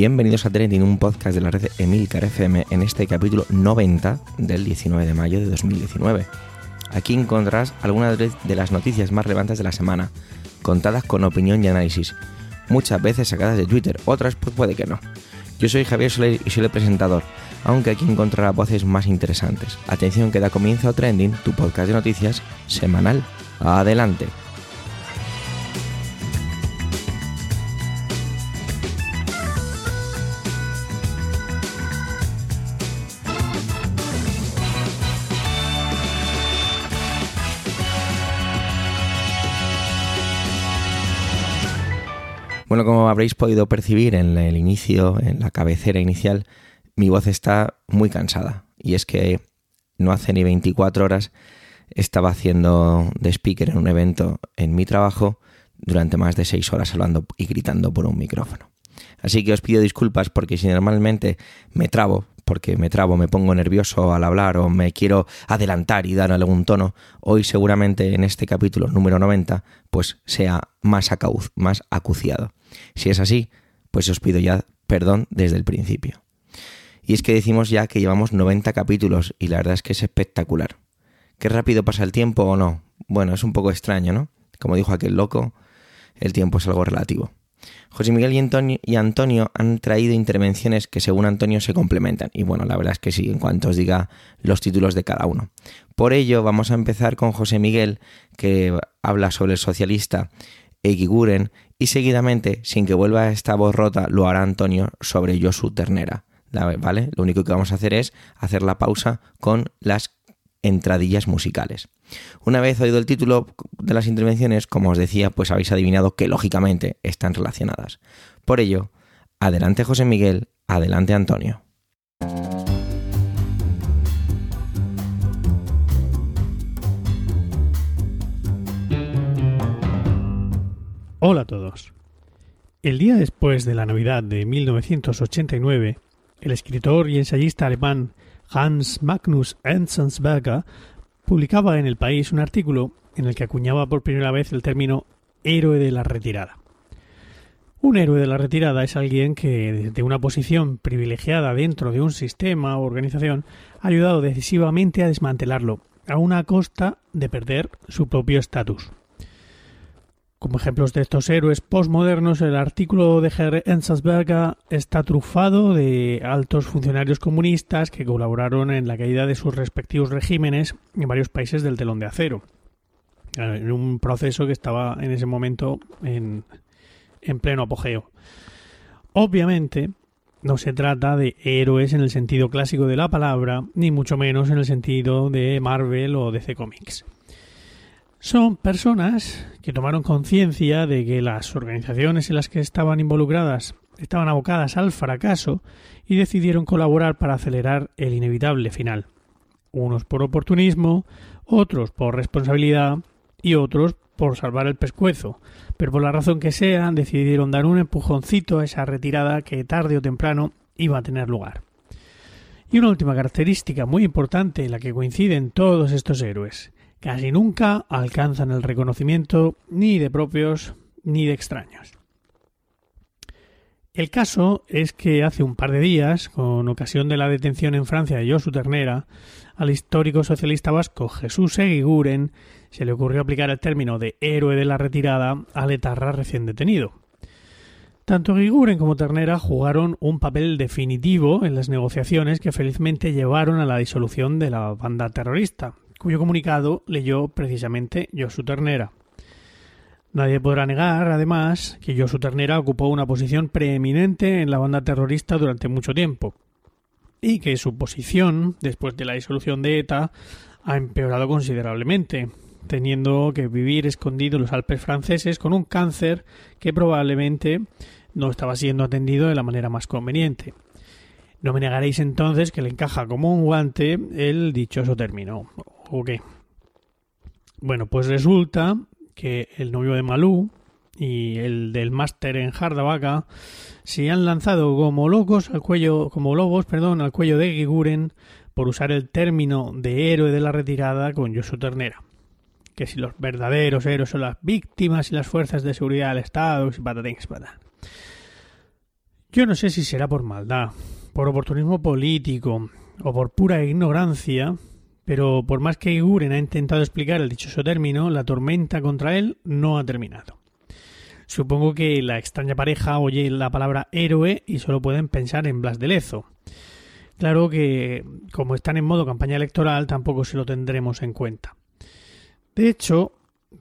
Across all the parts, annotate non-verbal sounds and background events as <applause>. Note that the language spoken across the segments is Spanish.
Bienvenidos a Trending, un podcast de la red Emilcar FM en este capítulo 90 del 19 de mayo de 2019. Aquí encontrarás algunas de las noticias más relevantes de la semana, contadas con opinión y análisis, muchas veces sacadas de Twitter, otras pues puede que no. Yo soy Javier Soler y soy el presentador, aunque aquí encontrarás voces más interesantes. Atención que da comienzo a Trending, tu podcast de noticias semanal. Adelante. Bueno, como habréis podido percibir en el inicio, en la cabecera inicial, mi voz está muy cansada. Y es que no hace ni 24 horas estaba haciendo de speaker en un evento en mi trabajo durante más de 6 horas hablando y gritando por un micrófono. Así que os pido disculpas porque si normalmente me trabo, porque me trabo, me pongo nervioso al hablar o me quiero adelantar y dar algún tono, hoy seguramente en este capítulo número 90 pues sea más, más acuciado. Si es así, pues os pido ya perdón desde el principio. Y es que decimos ya que llevamos 90 capítulos y la verdad es que es espectacular. ¿Qué rápido pasa el tiempo o no? Bueno, es un poco extraño, ¿no? Como dijo aquel loco, el tiempo es algo relativo. José Miguel y Antonio, han traído intervenciones que según Antonio se complementan. Y bueno, la verdad es que sí, en cuanto os diga los títulos de cada uno. Por ello, vamos a empezar con José Miguel, que habla sobre el socialista Eguiguren y seguidamente, sin que vuelva esta voz rota, lo hará Antonio sobre Josu Ternera. ¿Vale? Lo único que vamos a hacer es hacer la pausa con las entradillas musicales. Una vez oído el título de las intervenciones, como os decía, pues habéis adivinado que lógicamente están relacionadas. Por ello, adelante José Miguel, adelante Antonio. Hola a todos. El día después de la Navidad de 1989, el escritor y ensayista alemán Hans Magnus Enzensberger publicaba en El País un artículo en el que acuñaba por primera vez el término héroe de la retirada. Un héroe de la retirada es alguien que, desde una posición privilegiada dentro de un sistema o organización, ha ayudado decisivamente a desmantelarlo, a una costa de perder su propio estatus. Como ejemplos de estos héroes postmodernos, el artículo de Herr Enzensberger está trufado de altos funcionarios comunistas que colaboraron en la caída de sus respectivos regímenes en varios países del telón de acero, en un proceso que estaba en ese momento en, en pleno apogeo. Obviamente, no se trata de héroes en el sentido clásico de la palabra, ni mucho menos en el sentido de Marvel o DC Comics. Son personas que tomaron conciencia de que las organizaciones en las que estaban involucradas estaban abocadas al fracaso y decidieron colaborar para acelerar el inevitable final. Unos por oportunismo, otros por responsabilidad y otros por salvar el pescuezo, pero por la razón que sea decidieron dar un empujoncito a esa retirada que tarde o temprano iba a tener lugar. Y una última característica muy importante en la que coinciden todos estos héroes casi nunca alcanzan el reconocimiento ni de propios ni de extraños. El caso es que hace un par de días, con ocasión de la detención en Francia de Josu Ternera, al histórico socialista vasco Jesús Eguiguren se le ocurrió aplicar el término de héroe de la retirada al etarra recién detenido. Tanto Eguiguren como Ternera jugaron un papel definitivo en las negociaciones que felizmente llevaron a la disolución de la banda terrorista, cuyo comunicado leyó precisamente Josu Ternera. Nadie podrá negar, además, que Josu Ternera ocupó una posición preeminente en la banda terrorista durante mucho tiempo, y que su posición, después de la disolución de ETA, ha empeorado considerablemente, teniendo que vivir escondido en los Alpes franceses con un cáncer que probablemente no estaba siendo atendido de la manera más conveniente. No me negaréis entonces que le encaja como un guante el dichoso término, ¿O qué? Bueno, pues resulta que el novio de Malú y el del máster en Jardavaca se han lanzado como locos al cuello, como lobos, perdón, al cuello de Giguren por usar el término de héroe de la retirada con Josu Ternera. Que si los verdaderos héroes son las víctimas y las fuerzas de seguridad del Estado, y patatín, Yo no sé si será por maldad, por oportunismo político o por pura ignorancia, pero por más que Guren ha intentado explicar el dichoso término, la tormenta contra él no ha terminado. Supongo que la extraña pareja oye la palabra héroe y solo pueden pensar en Blas de Lezo. Claro que, como están en modo campaña electoral, tampoco se lo tendremos en cuenta. De hecho,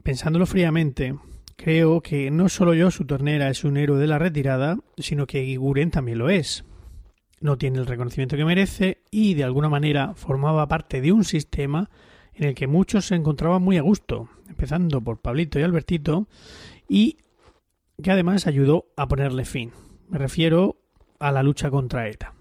pensándolo fríamente, creo que no solo yo, su tornera, es un héroe de la retirada, sino que Guren también lo es no tiene el reconocimiento que merece y de alguna manera formaba parte de un sistema en el que muchos se encontraban muy a gusto, empezando por Pablito y Albertito, y que además ayudó a ponerle fin. Me refiero a la lucha contra ETA.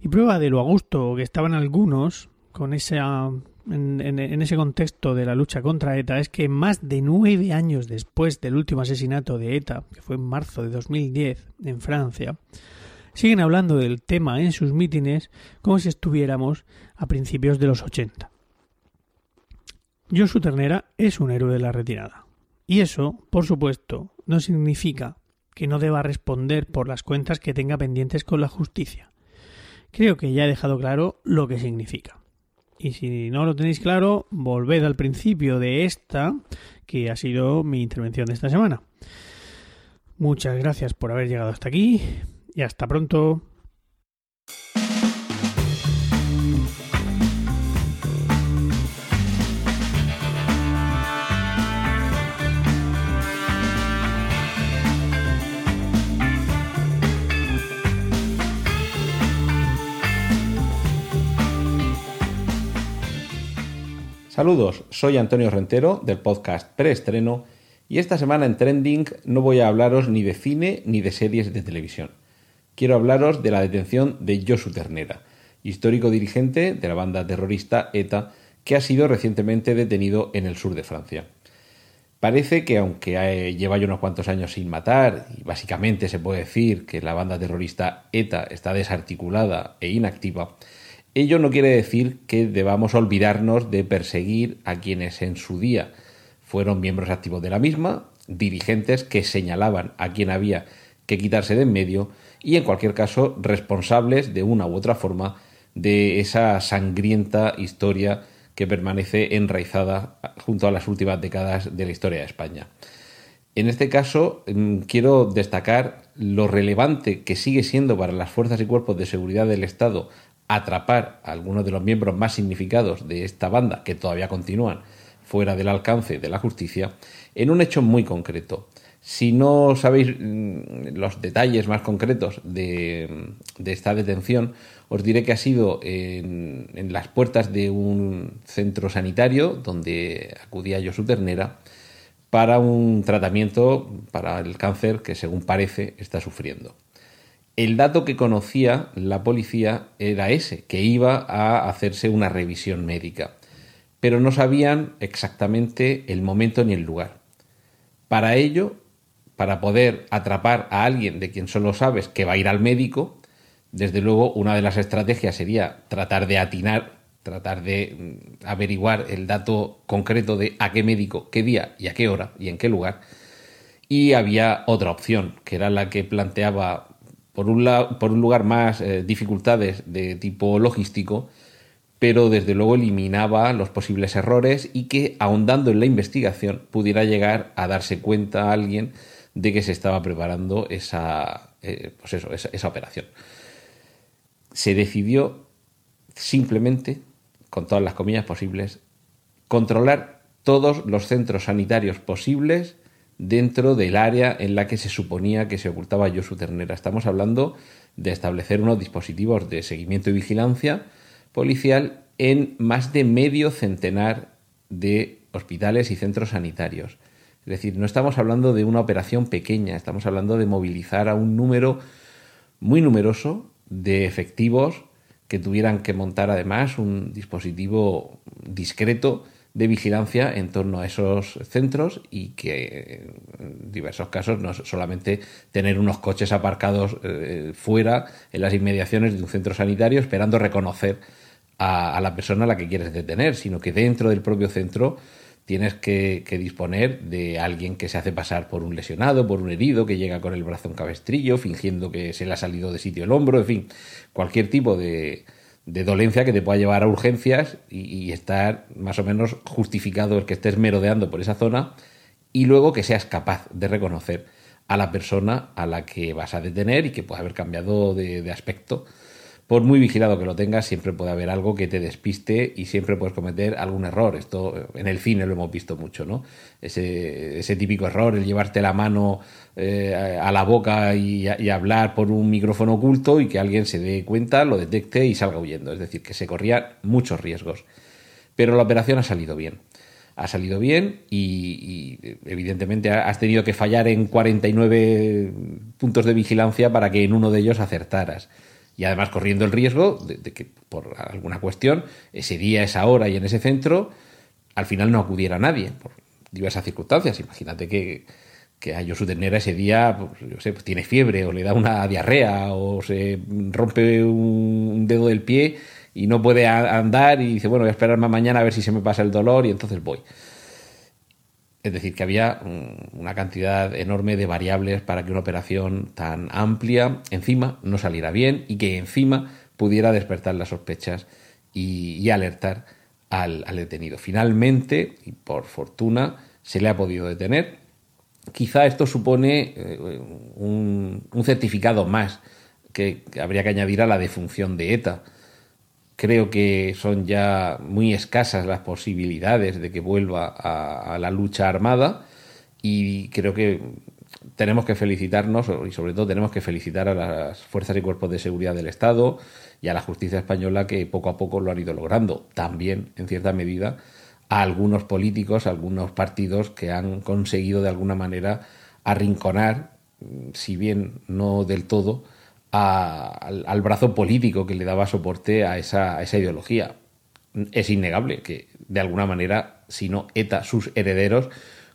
Y prueba de lo a gusto que estaban algunos con esa, en, en, ese contexto de la lucha contra ETA es que más de nueve años después del último asesinato de ETA, que fue en marzo de 2010 en Francia, siguen hablando del tema en sus mítines como si estuviéramos a principios de los 80. Josu Ternera es un héroe de la retirada. Y eso, por supuesto, no significa que no deba responder por las cuentas que tenga pendientes con la justicia. Creo que ya he dejado claro lo que significa. Y si no lo tenéis claro, volved al principio de esta, que ha sido mi intervención de esta semana. Muchas gracias por haber llegado hasta aquí y hasta pronto. Saludos, soy Antonio Rentero del podcast Preestreno y esta semana en Trending no voy a hablaros ni de cine ni de series de televisión quiero hablaros de la detención de Josu Ternera, histórico dirigente de la banda terrorista ETA, que ha sido recientemente detenido en el sur de Francia. Parece que aunque lleva ya unos cuantos años sin matar, y básicamente se puede decir que la banda terrorista ETA está desarticulada e inactiva, ello no quiere decir que debamos olvidarnos de perseguir a quienes en su día fueron miembros activos de la misma, dirigentes que señalaban a quien había que quitarse de en medio y en cualquier caso responsables de una u otra forma de esa sangrienta historia que permanece enraizada junto a las últimas décadas de la historia de España. En este caso, mm, quiero destacar lo relevante que sigue siendo para las fuerzas y cuerpos de seguridad del Estado atrapar a algunos de los miembros más significados de esta banda, que todavía continúan fuera del alcance de la justicia, en un hecho muy concreto. Si no sabéis mm, los detalles más concretos de, esta detención, os diré que ha sido en, las puertas de un centro sanitario donde acudía yo su ternera para un tratamiento para el cáncer que según parece está sufriendo. El dato que conocía la policía era ese, que iba a hacerse una revisión médica, pero no sabían exactamente el momento ni el lugar. Para ello para poder atrapar a alguien de quien solo sabes que va a ir al médico, desde luego una de las estrategias sería tratar de atinar, tratar de mm, averiguar el dato concreto de a qué médico, qué día y a qué hora y en qué lugar. Y había otra opción, que era la que planteaba, por un, lado, por un lugar, más eh, dificultades de tipo logístico, pero desde luego eliminaba los posibles errores y que, ahondando en la investigación, pudiera llegar a darse cuenta a alguien de que se estaba preparando esa, eh, pues eso, esa, operación. Se decidió simplemente, con todas las comillas posibles, controlar todos los centros sanitarios posibles dentro del área en la que se suponía que se ocultaba Josu Ternera. Estamos hablando de establecer unos dispositivos de seguimiento y vigilancia policial en más de medio centenar de hospitales y centros sanitarios. Es decir, no estamos hablando de una operación pequeña, estamos hablando de movilizar a un número muy numeroso de efectivos que tuvieran que montar además un dispositivo discreto de vigilancia en torno a esos centros y que en diversos casos no es solamente tener unos coches aparcados eh, fuera en las inmediaciones de un centro sanitario esperando reconocer a, a, la persona a la que quieres detener, sino que dentro del propio centro tienes que, disponer de alguien que se hace pasar por un lesionado, por un herido, que llega con el brazo en cabestrillo, fingiendo que se le ha salido de sitio el hombro, en fin, cualquier tipo de, dolencia que te pueda llevar a urgencias y, estar más o menos justificado el que estés merodeando por esa zona y luego que seas capaz de reconocer a la persona a la que vas a detener y que puede haber cambiado de aspecto por muy vigilado que lo tengas, siempre puede haber algo que te despiste y siempre puedes cometer algún error. Esto eh, en el cine lo hemos visto mucho, ¿no? Ese, típico error, el llevarte la mano eh, a la boca y, hablar por un micrófono oculto y que alguien se dé cuenta, lo detecte y salga huyendo. Es decir, que se corrían muchos riesgos. Pero la operación ha salido bien. Ha salido bien y, y evidentemente has tenido que fallar en 49 puntos de vigilancia para que en uno de ellos acertaras y además corriendo el riesgo de, que por alguna cuestión ese día, esa hora y en ese centro al final no acudiera nadie por diversas circunstancias. Imagínate que, que a Josu Ternera ese día, pues, yo sé, pues tiene fiebre o le da una diarrea o se rompe un dedo del pie y no puede andar y dice, bueno, voy a esperar mañana a ver si se me pasa el dolor y entonces voy. Es decir, que había una cantidad enorme de variables para que una operación tan amplia encima no saliera bien y que encima pudiera despertar las sospechas y, alertar al, detenido. Finalmente, y por fortuna, se le ha podido detener. Quizá esto supone eh, un, un certificado más que habría que añadir a la defunción de ETA Creo que son ya muy escasas las posibilidades de que vuelva a, la lucha armada y creo que tenemos que felicitarnos y sobre todo tenemos que felicitar a las fuerzas y cuerpos de seguridad del Estado y a la justicia española que poco a poco lo han ido logrando. También, en cierta medida, a algunos políticos, a algunos partidos que han conseguido de alguna manera arrinconar, si bien no del todo, al, brazo político que le daba soporte a esa, ideología. Es innegable que, de alguna manera, si no ETA, sus herederos,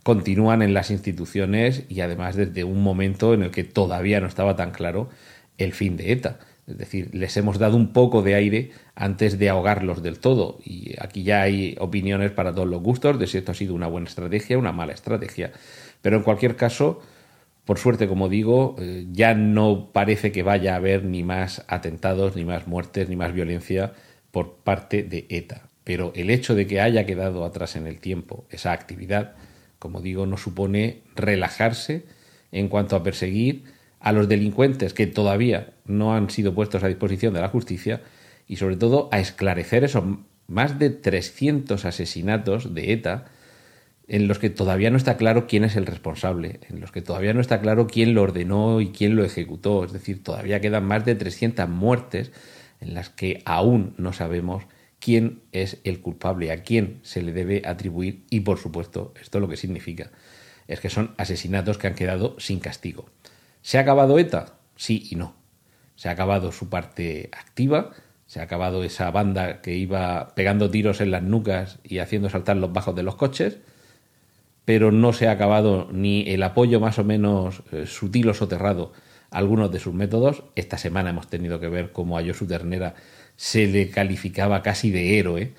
continúan en las instituciones y además desde un momento en el que todavía no estaba tan claro el fin de ETA. Es decir, les hemos dado un poco de aire antes de ahogarlos del todo. Y aquí ya hay opiniones para todos los gustos de si esto ha sido una buena estrategia una mala estrategia. Pero en cualquier caso, por suerte, como digo, eh, ya no parece que vaya a haber ni más atentados, ni más muertes, ni más violencia por parte de ETA. Pero el hecho de que haya quedado atrás en el tiempo esa actividad, como digo, no supone relajarse en cuanto a perseguir a los delincuentes que todavía no han sido puestos a disposición de la justicia y sobre todo a esclarecer esos más de 300 asesinatos de ETA en los que todavía no está claro quién es el responsable, en los que todavía no está claro quién lo ordenó y quién lo ejecutó. Es decir, todavía quedan más de 300 muertes en las que aún no sabemos quién es el culpable, a quién se le debe atribuir y, por supuesto, esto lo que significa es que son asesinatos que han quedado sin castigo. ¿Se ha acabado ETA? Sí y no. Se ha acabado su parte activa, se ha acabado esa banda que iba pegando tiros en las nucas y haciendo saltar los bajos de los coches, pero no se ha acabado ni el apoyo más o menos eh, sutil o soterrado a algunos de sus métodos. Esta semana hemos tenido que ver cómo a Josu Ternera se le calificaba casi de héroe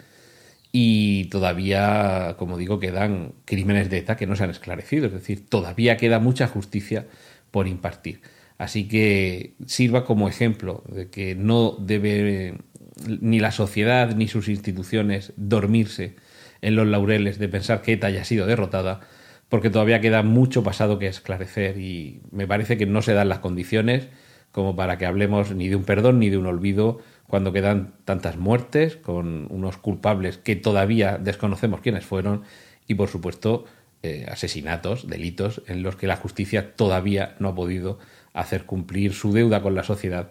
y todavía, como digo, quedan crímenes de ETA que no se han esclarecido, es decir, todavía queda mucha justicia por impartir. Así que sirva como ejemplo de que no debe ni la sociedad ni sus instituciones dormirse en los laureles de pensar que ETA haya sido derrotada, porque todavía queda mucho pasado que esclarecer y me parece que no se dan las condiciones como para que hablemos ni de un perdón ni de un olvido cuando quedan tantas muertes con unos culpables que todavía desconocemos quiénes fueron y por supuesto eh, asesinatos, delitos en los que la justicia todavía no ha podido hacer cumplir su deuda con la sociedad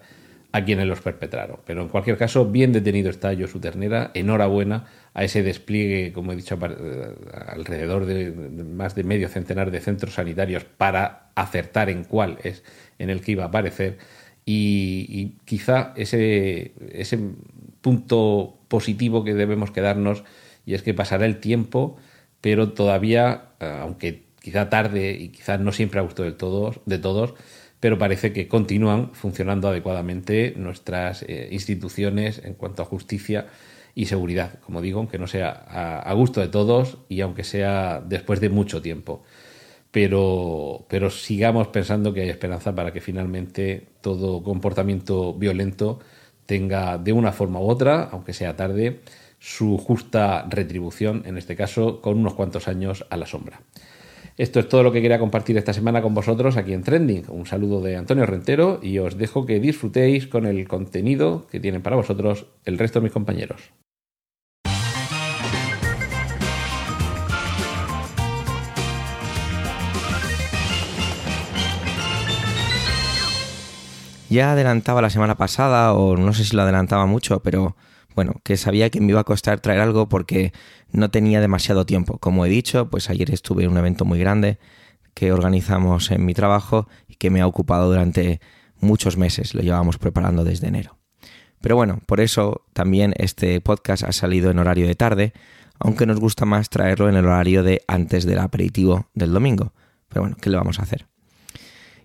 a quienes los perpetraron. Pero en cualquier caso, bien detenido está Josu Ternera. Enhorabuena a ese despliegue, como he dicho, eh, alrededor de más de medio centenar de centros sanitarios para acertar en cuál es en el que iba a aparecer. Y, quizá ese, ese punto positivo que debemos quedarnos, y es que pasará el tiempo, pero todavía, eh, aunque quizá tarde y quizá no siempre a gusto de todos, de todos pero parece que continúan funcionando adecuadamente nuestras eh, instituciones en cuanto a justicia y seguridad, como digo, aunque no sea a, gusto de todos y aunque sea después de mucho tiempo. Pero, pero sigamos pensando que hay esperanza para que finalmente todo comportamiento violento tenga de una forma u otra, aunque sea tarde, su justa retribución, en este caso con unos cuantos años a la sombra. Esto es todo lo que quería compartir esta semana con vosotros aquí en Trending. Un saludo de Antonio Rentero y os dejo que disfrutéis con el contenido que tienen para vosotros el resto de mis compañeros. Ya adelantaba la semana pasada, o no sé si lo adelantaba mucho, pero bueno, que sabía que me iba a costar traer algo porque no tenía demasiado tiempo. Como he dicho, pues ayer estuve en un evento muy grande que organizamos en mi trabajo y que me ha ocupado durante muchos meses. Lo llevamos preparando desde enero. Pero bueno, por eso también este podcast ha salido en horario de tarde, aunque nos gusta más traerlo en el horario de antes del aperitivo del domingo. Pero bueno, ¿qué le vamos a hacer?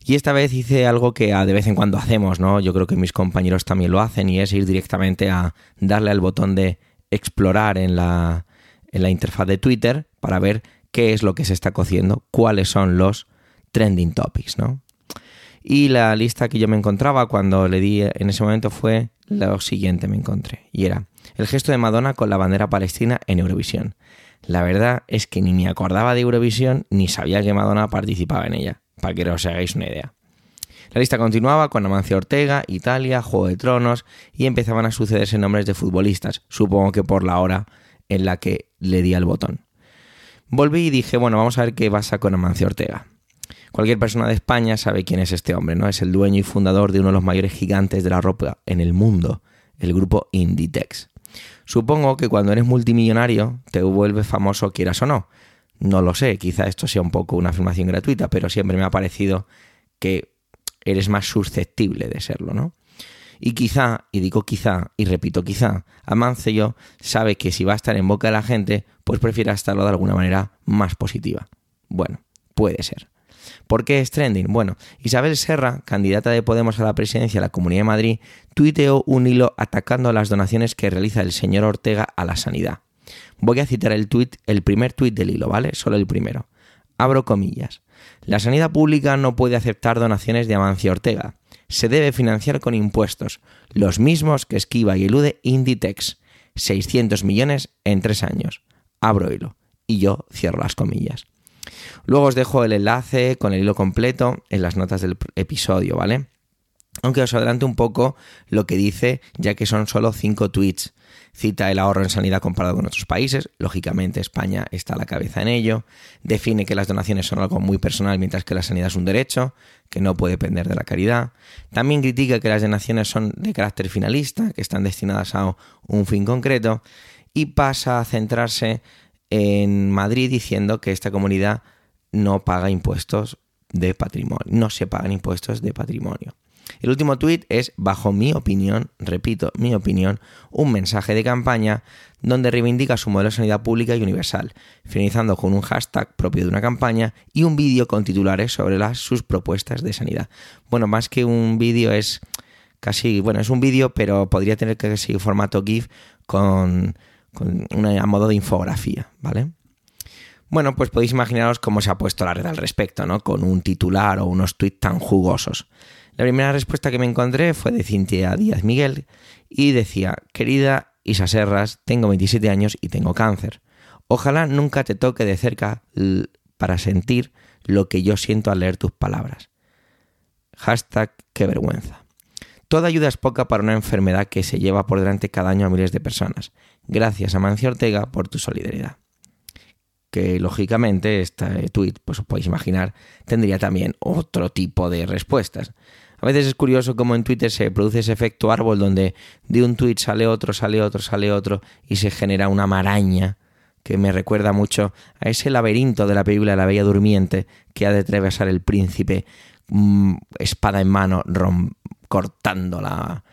Y esta vez hice algo que de vez en cuando hacemos, ¿no? Yo creo que mis compañeros también lo hacen y es ir directamente a darle al botón de explorar en la, en la interfaz de Twitter para ver qué es lo que se está cociendo, cuáles son los trending topics, ¿no? Y la lista que yo me encontraba cuando le di en ese momento fue lo siguiente me encontré. Y era el gesto de Madonna con la bandera palestina en Eurovisión. La verdad es que ni me acordaba de Eurovisión ni sabía que Madonna participaba en ella para que os hagáis una idea. La lista continuaba con Amancio Ortega, Italia, Juego de Tronos y empezaban a sucederse nombres de futbolistas, supongo que por la hora en la que le di al botón. Volví y dije, bueno, vamos a ver qué pasa con Amancio Ortega. Cualquier persona de España sabe quién es este hombre, ¿no? Es el dueño y fundador de uno de los mayores gigantes de la ropa en el mundo, el grupo Inditex. Supongo que cuando eres multimillonario te vuelves famoso quieras o no, no lo sé, quizá esto sea un poco una afirmación gratuita, pero siempre me ha parecido que eres más susceptible de serlo, ¿no? Y quizá, y digo quizá, y repito quizá, Amancio sabe que si va a estar en boca de la gente, pues prefiere estarlo de alguna manera más positiva. Bueno, puede ser. ¿Por qué es trending? Bueno, Isabel Serra, candidata de Podemos a la presidencia de la Comunidad de Madrid, tuiteó un hilo atacando las donaciones que realiza el señor Ortega a la sanidad. Voy a citar el, el primer tuit del hilo, ¿vale? Solo el primero. Abro comillas. La sanidad pública no puede aceptar donaciones de Amancio Ortega. Se debe financiar con impuestos, los mismos que esquiva y elude Inditex. 600 millones en tres años. Abro hilo. Y yo cierro las comillas. Luego os dejo el enlace con el hilo completo en las notas del episodio, ¿vale? Aunque os adelante un poco lo que dice, ya que son solo cinco tweets. Cita el ahorro en sanidad comparado con otros países, lógicamente España está a la cabeza en ello. Define que las donaciones son algo muy personal mientras que la sanidad es un derecho, que no puede depender de la caridad. También critica que las donaciones son de carácter finalista, que están destinadas a un fin concreto. Y pasa a centrarse en Madrid diciendo que esta comunidad no paga impuestos de patrimonio, no se pagan impuestos de patrimonio. El último tuit es, bajo mi opinión, repito, mi opinión, un mensaje de campaña donde reivindica su modelo de sanidad pública y universal, finalizando con un hashtag propio de una campaña y un vídeo con titulares sobre sus propuestas de sanidad. Bueno, más que un vídeo es casi, bueno, es un vídeo, pero podría tener que seguir formato GIF con, con una, a modo de infografía, ¿vale? Bueno, pues podéis imaginaros cómo se ha puesto la red al respecto, ¿no? Con un titular o unos tweets tan jugosos. La primera respuesta que me encontré fue de Cintia Díaz Miguel y decía, querida Isa Serras, tengo 27 años y tengo cáncer. Ojalá nunca te toque de cerca para sentir lo que yo siento al leer tus palabras. Hashtag qué vergüenza. Toda ayuda es poca para una enfermedad que se lleva por delante cada año a miles de personas. Gracias a Mancio Ortega por tu solidaridad. Que lógicamente este tweet, pues os podéis imaginar, tendría también otro tipo de respuestas. A veces es curioso cómo en Twitter se produce ese efecto árbol donde de un tweet sale otro, sale otro, sale otro y se genera una maraña que me recuerda mucho a ese laberinto de la película La Bella Durmiente que ha de atravesar el príncipe mm, espada en mano cortando la,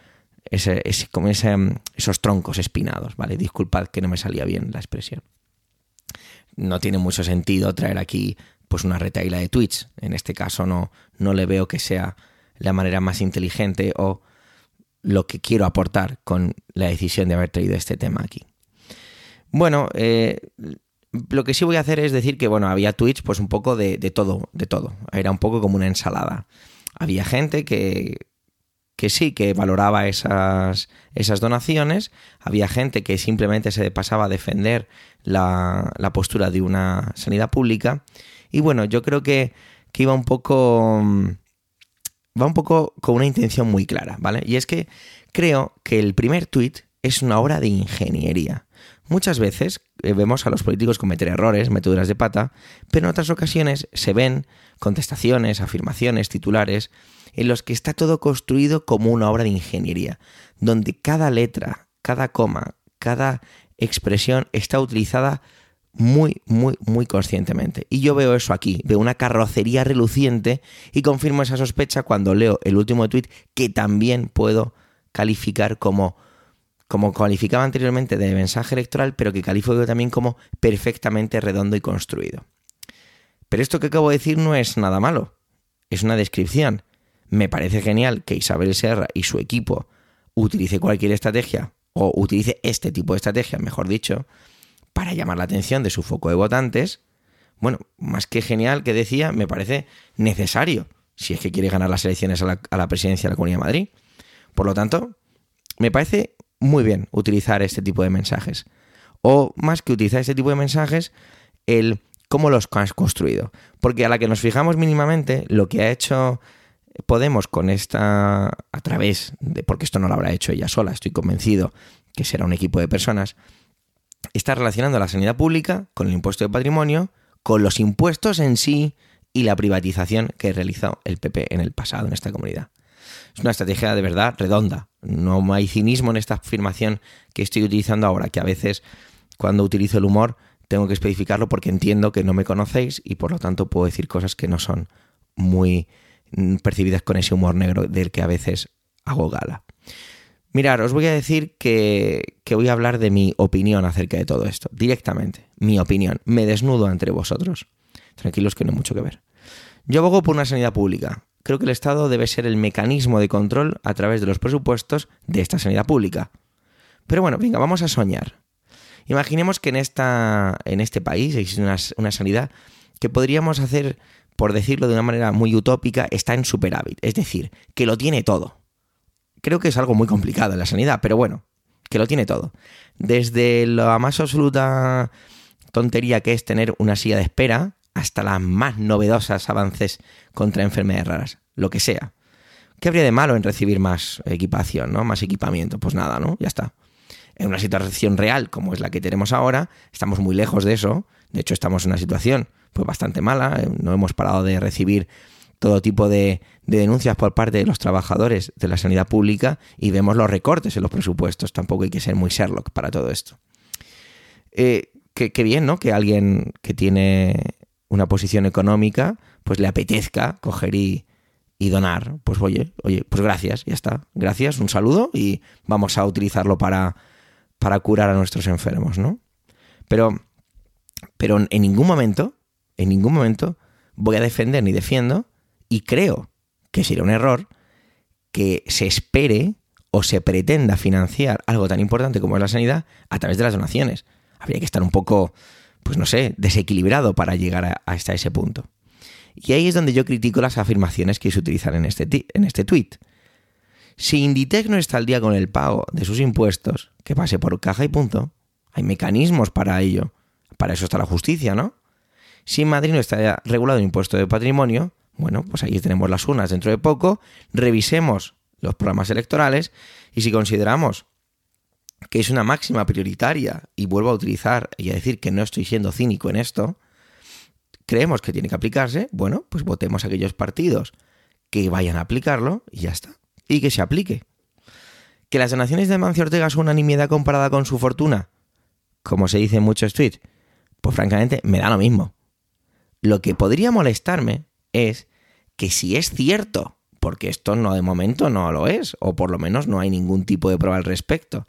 ese, como esos troncos espinados, ¿vale? Disculpad que no me salía bien la expresión. No tiene mucho sentido traer aquí pues una retaila de tweets. En este caso no, no le veo que sea la manera más inteligente o lo que quiero aportar con la decisión de haber traído este tema aquí. Bueno, eh, lo que sí voy a hacer es decir que, bueno, había tweets pues un poco de, todo, de todo. Era un poco como una ensalada. Había gente que, que sí, que valoraba esas, esas donaciones. Había gente que simplemente se pasaba a defender la, la postura de una sanidad pública. Y bueno, yo creo que, que, iba un poco. Va un poco con una intención muy clara, ¿vale? Y es que creo que el primer tuit es una obra de ingeniería. Muchas veces eh, vemos a los políticos cometer errores, meteduras de pata, pero en otras ocasiones se ven contestaciones, afirmaciones, titulares en los que está todo construido como una obra de ingeniería, donde cada letra, cada coma, cada expresión está utilizada muy, muy, muy conscientemente. Y yo veo eso aquí, veo una carrocería reluciente y confirmo esa sospecha cuando leo el último tweet que también puedo calificar como, como calificaba anteriormente de mensaje electoral, pero que califico también como perfectamente redondo y construido. Pero esto que acabo de decir no es nada malo, es una descripción. Me parece genial que Isabel Serra y su equipo utilice cualquier estrategia, o utilice este tipo de estrategia, mejor dicho, para llamar la atención de su foco de votantes. Bueno, más que genial que decía, me parece necesario si es que quiere ganar las elecciones a la, presidencia de la Comunidad de Madrid. Por lo tanto, me parece muy bien utilizar este tipo de mensajes. O más que utilizar este tipo de mensajes, el cómo los has construido. Porque a la que nos fijamos mínimamente, lo que ha hecho Podemos con esta, a través de, porque esto no lo habrá hecho ella sola, estoy convencido que será un equipo de personas, está relacionando la sanidad pública con el impuesto de patrimonio, con los impuestos en sí y la privatización que realizó el PP en el pasado en esta comunidad. Es una estrategia de verdad redonda. No hay cinismo en esta afirmación que estoy utilizando ahora, que a veces cuando utilizo el humor tengo que especificarlo porque entiendo que no me conocéis y por lo tanto puedo decir cosas que no son muy Mm, percibidas con ese humor negro del que a veces hago gala. Mirar, os voy a decir que, que, voy a hablar de mi opinión acerca de todo esto, directamente. Mi opinión. Me desnudo entre vosotros. Tranquilos que no hay mucho que ver. Yo abogo por una sanidad pública. Creo que el Estado debe ser el mecanismo de control a través de los presupuestos de esta sanidad pública. Pero bueno, venga, vamos a soñar. Imaginemos que en, esta, en este país existe una, una sanidad que podríamos hacer por decirlo de una manera muy utópica, está en superávit. Es decir, que lo tiene todo. Creo que es algo muy complicado en la sanidad, pero bueno, que lo tiene todo. Desde la más absoluta tontería que es tener una silla de espera hasta las más novedosas avances contra enfermedades raras, lo que sea. ¿Qué habría de malo en recibir más equipación, ¿no? Más equipamiento? Pues nada, ¿no? Ya está. En una situación real como es la que tenemos ahora, estamos muy lejos de eso. De hecho, estamos en una situación pues bastante mala. Eh, no hemos parado de recibir todo tipo de, denuncias por parte de los trabajadores de la sanidad pública y vemos los recortes en los presupuestos. Tampoco hay que ser muy Sherlock para todo esto. Eh, qué, bien, ¿no? Que alguien que tiene una posición económica, pues le apetezca coger y, donar. Pues oye, oye, pues gracias, ya está. Gracias, un saludo y vamos a utilizarlo para, para curar a nuestros enfermos, ¿no? Pero, pero en ningún momento en ningún momento voy a defender ni defiendo y creo que sería un error que se espere o se pretenda financiar algo tan importante como es la sanidad a través de las donaciones. Habría que estar un poco, pues no sé, desequilibrado para llegar a, hasta ese punto. Y ahí es donde yo critico las afirmaciones que se utilizan en este, en este tweet. Si Inditex no está al día con el pago de sus impuestos, que pase por caja y punto. Hay mecanismos para ello. Para eso está la justicia, ¿no? Si en Madrid no está regulado el impuesto de patrimonio, bueno, pues ahí tenemos las urnas dentro de poco, revisemos los programas electorales y si consideramos que es una máxima prioritaria, y vuelvo a utilizar y a decir que no estoy siendo cínico en esto, creemos que tiene que aplicarse, bueno, pues votemos a aquellos partidos que vayan a aplicarlo y ya está. Y que se aplique. Que las donaciones de Mancio Ortega son una nimiedad comparada con su fortuna, como se dice en muchos tweets, pues francamente me da lo mismo. Lo que podría molestarme es que si es cierto, porque esto no de momento no lo es, o por lo menos no hay ningún tipo de prueba al respecto,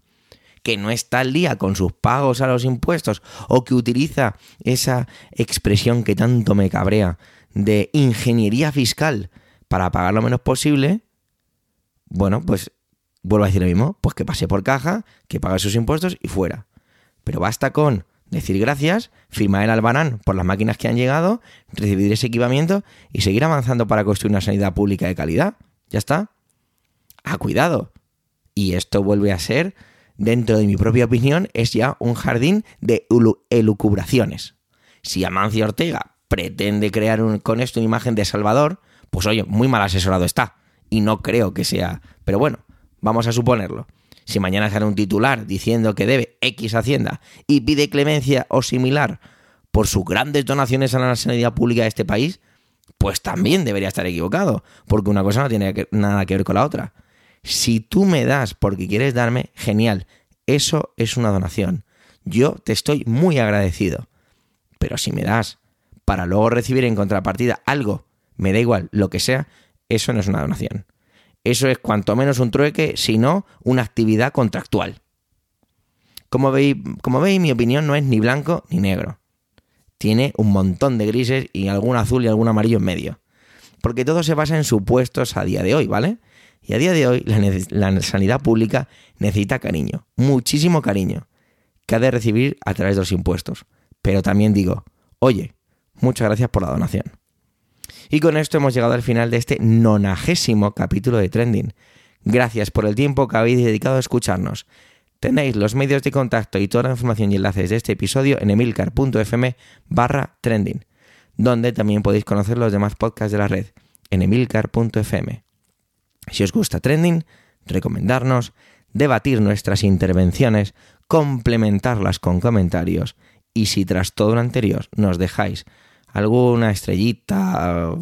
que no está al día con sus pagos a los impuestos, o que utiliza esa expresión que tanto me cabrea de ingeniería fiscal para pagar lo menos posible, bueno, pues vuelvo a decir lo mismo, pues que pase por caja, que pague sus impuestos y fuera. Pero basta con decir gracias, firmar el albarán por las máquinas que han llegado, recibir ese equipamiento y seguir avanzando para construir una sanidad pública de calidad. Ya está. Ah, cuidado. Y esto vuelve a ser, dentro de mi propia opinión, es ya un jardín de elucubraciones. Si Amancio Ortega pretende crear con esto una imagen de Salvador, pues oye, muy mal asesorado está. Y no creo que sea... Pero bueno, vamos a suponerlo. Si mañana sale un titular diciendo que debe X Hacienda y pide clemencia o similar por sus grandes donaciones a la sanidad pública de este país, pues también debería estar equivocado, porque una cosa no tiene nada que ver con la otra. Si tú me das porque quieres darme, genial, eso es una donación. Yo te estoy muy agradecido. Pero si me das para luego recibir en contrapartida algo, me da igual, lo que sea, eso no es una donación. Eso es cuanto menos un trueque, sino una actividad contractual. Como veis, como veis, mi opinión no es ni blanco ni negro. Tiene un montón de grises y algún azul y algún amarillo en medio. Porque todo se basa en supuestos a día de hoy, ¿vale? Y a día de hoy la, la sanidad pública necesita cariño, muchísimo cariño, que ha de recibir a través de los impuestos. Pero también digo, oye, muchas gracias por la donación. Y con esto hemos llegado al final de este nonagésimo capítulo de Trending. Gracias por el tiempo que habéis dedicado a escucharnos. Tenéis los medios de contacto y toda la información y enlaces de este episodio en emilcar.fm barra trending, donde también podéis conocer los demás podcasts de la red en emilcar.fm. Si os gusta Trending, recomendarnos, debatir nuestras intervenciones, complementarlas con comentarios y si tras todo lo anterior nos dejáis alguna estrellita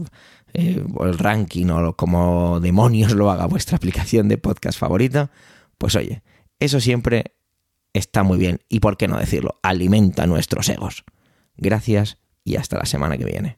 eh, o el ranking o como demonios lo haga vuestra <laughs> aplicación de podcast favorita, pues oye, eso siempre está muy bien y por qué no decirlo, alimenta nuestros egos. Gracias y hasta la semana que viene.